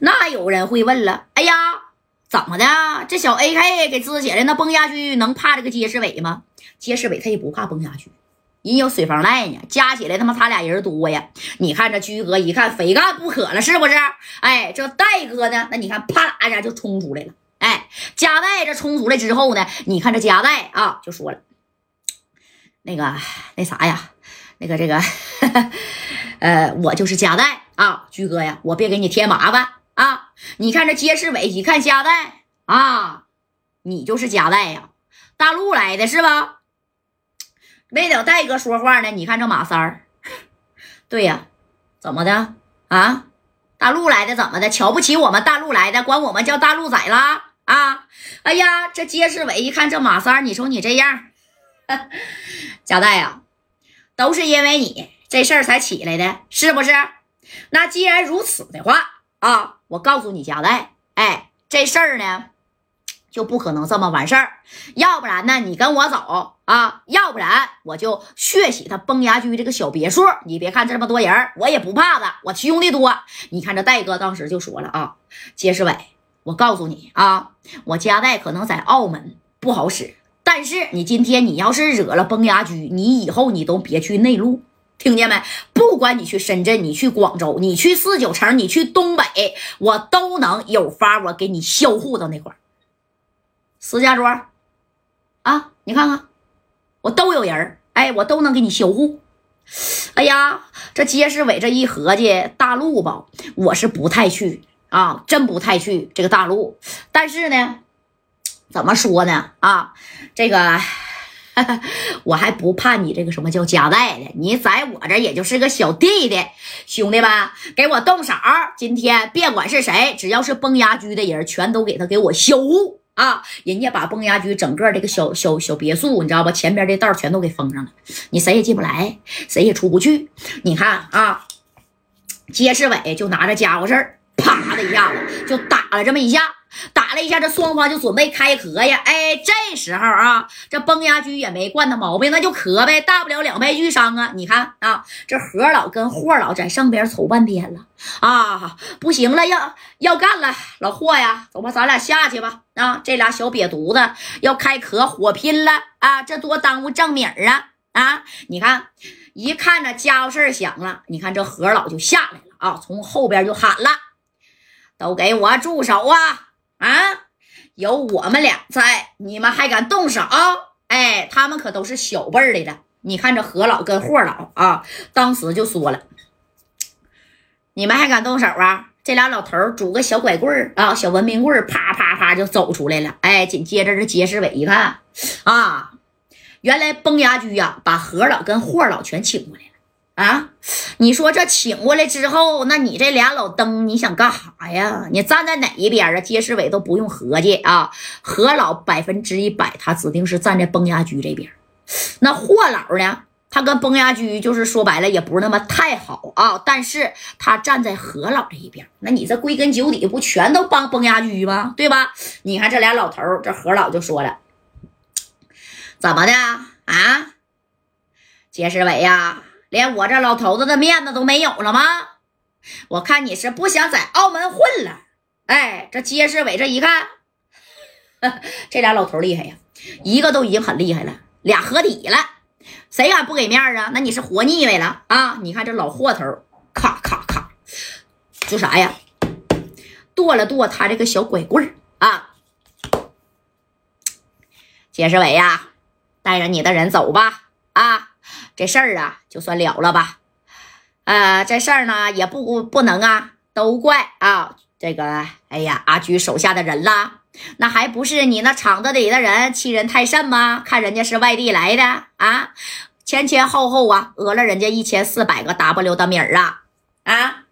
那有人会问了，哎呀，怎么的？这小 AK 给支起来，那崩下去能怕这个结世伟吗？结世伟他也不怕崩下去，人有水房赖呢，加起来他妈他俩人多呀。你看这驹哥一看非干不可了，是不是？哎，这戴哥呢？那你看啪啦一下就冲出来了。哎，加代这冲出来之后呢，你看这加代啊，就说了，那个那啥呀，那个这个，呃，我就是加代啊，驹哥呀，我别给你添麻烦。你看这杰世伟一看加代啊，你就是加代呀，大陆来的是吧？没等戴哥说话呢，你看这马三儿，对呀，怎么的啊？大陆来的怎么的？瞧不起我们大陆来的，管我们叫大陆仔啦？啊！哎呀，这杰世伟一看这马三儿，你瞅你这样，加代呀，都是因为你这事儿才起来的，是不是？那既然如此的话啊。我告诉你，加代，哎，这事儿呢，就不可能这么完事儿。要不然呢，你跟我走啊；要不然我就血洗他崩牙驹这个小别墅。你别看这么多人，我也不怕的，我兄弟多。你看这戴哥当时就说了啊，杰世伟，我告诉你啊，我加代可能在澳门不好使，但是你今天你要是惹了崩牙驹，你以后你都别去内陆。听见没？不管你去深圳，你去广州，你去四九城，你去东北，我都能有法，我给你销户到那块儿。石家庄，啊，你看看，我都有人哎，我都能给你销户。哎呀，这街市伟这一合计，大陆吧，我是不太去啊，真不太去这个大陆。但是呢，怎么说呢？啊，这个。我还不怕你这个什么叫夹带的，你在我这也就是个小弟弟，兄弟们给我动手！今天别管是谁，只要是崩牙驹的人，全都给他给我销户啊！人家把崩牙驹整个这个小小小别墅，你知道吧？前边这道全都给封上了，你谁也进不来，谁也出不去。你看啊，杰世伟就拿着家伙事儿，啪的一下子就打了这么一下。打了一下，这双方就准备开壳呀！哎，这时候啊，这崩牙驹也没惯他毛病，那就磕呗，大不了两败俱伤啊！你看啊，这何老跟霍老在上边瞅半天了啊，不行了，要要干了，老霍呀，走吧，咱俩下去吧！啊，这俩小瘪犊子要开壳火拼了啊，这多耽误正米啊！啊，你看，一看着家伙事响了，你看这何老就下来了啊，从后边就喊了：“都给我住手啊！”啊，有我们俩在，你们还敢动手？哎，他们可都是小辈儿来的。你看这何老跟霍老啊，当时就说了：“你们还敢动手啊？”这俩老头拄个小拐棍儿啊，小文明棍儿，啪啪啪就走出来了。哎，紧接着这杰世伟一看啊，原来崩牙驹呀，把何老跟霍老全请过来。啊，你说这请过来之后，那你这俩老登，你想干啥呀？你站在哪一边啊？杰世伟都不用合计啊，何老百分之一百，他指定是站在崩牙驹这边。那霍老呢？他跟崩牙驹就是说白了，也不是那么太好啊。但是他站在何老这一边，那你这归根究底不全都帮崩牙驹吗？对吧？你看这俩老头，这何老就说了，怎么的啊？杰世伟呀？连我这老头子的面子都没有了吗？我看你是不想在澳门混了。哎，这杰世伟这一看，这俩老头厉害呀，一个都已经很厉害了，俩合体了，谁敢不给面啊？那你是活腻歪了啊！你看这老货头，咔咔咔，就啥呀？剁了剁他这个小拐棍儿啊！杰世伟呀，带着你的人走吧啊！这事儿啊，就算了了吧。呃，这事儿呢，也不不能啊，都怪啊这个，哎呀，阿菊手下的人啦。那还不是你那厂子里的人欺人太甚吗？看人家是外地来的啊，前前后后啊，讹了人家一千四百个 W 的米儿啊啊，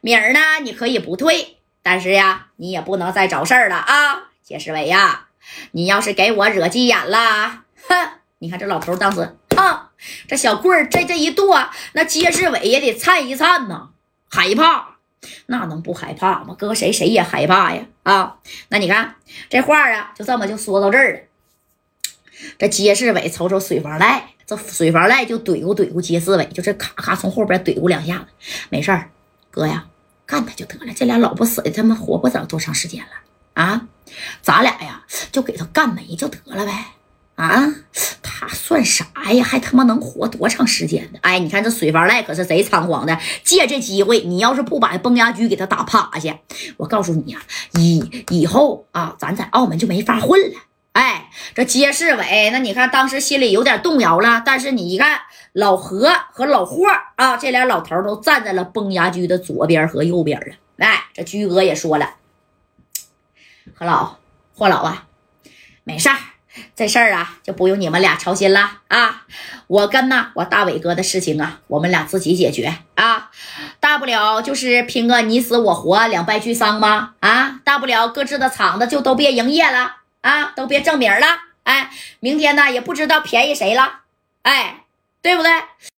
米儿呢，你可以不退，但是呀，你也不能再找事儿了啊，杰世伟呀，你要是给我惹急眼了，哼，你看这老头当时。这小棍儿这这一剁，那杰世伟也得颤一颤呐，害怕，那能不害怕吗？搁谁谁也害怕呀！啊，那你看这话啊，就这么就说到这儿了。这街世伟瞅瞅水房赖，这水房赖就怼咕怼咕杰世伟，就这咔咔从后边怼咕两下子，没事儿，哥呀，干他就得了。这俩老不死的，他妈活不了多长时间了啊！咱俩呀，就给他干没就得了呗。啊，他算啥呀？还他妈能活多长时间呢？哎，你看这水房赖可是贼猖狂的，借这机会，你要是不把崩牙驹给他打趴下，我告诉你呀，以以后啊，咱在澳门就没法混了。哎，这街市委，那你看当时心里有点动摇了，但是你一看老何和老霍啊，这俩老头都站在了崩牙驹的左边和右边了。哎，这驹哥也说了，何老、霍老啊，没事儿。这事儿啊，就不用你们俩操心了啊！我跟那我大伟哥的事情啊，我们俩自己解决啊，大不了就是拼个你死我活，两败俱伤吗？啊，大不了各自的厂子就都别营业了啊，都别挣名了。哎，明天呢也不知道便宜谁了，哎，对不对？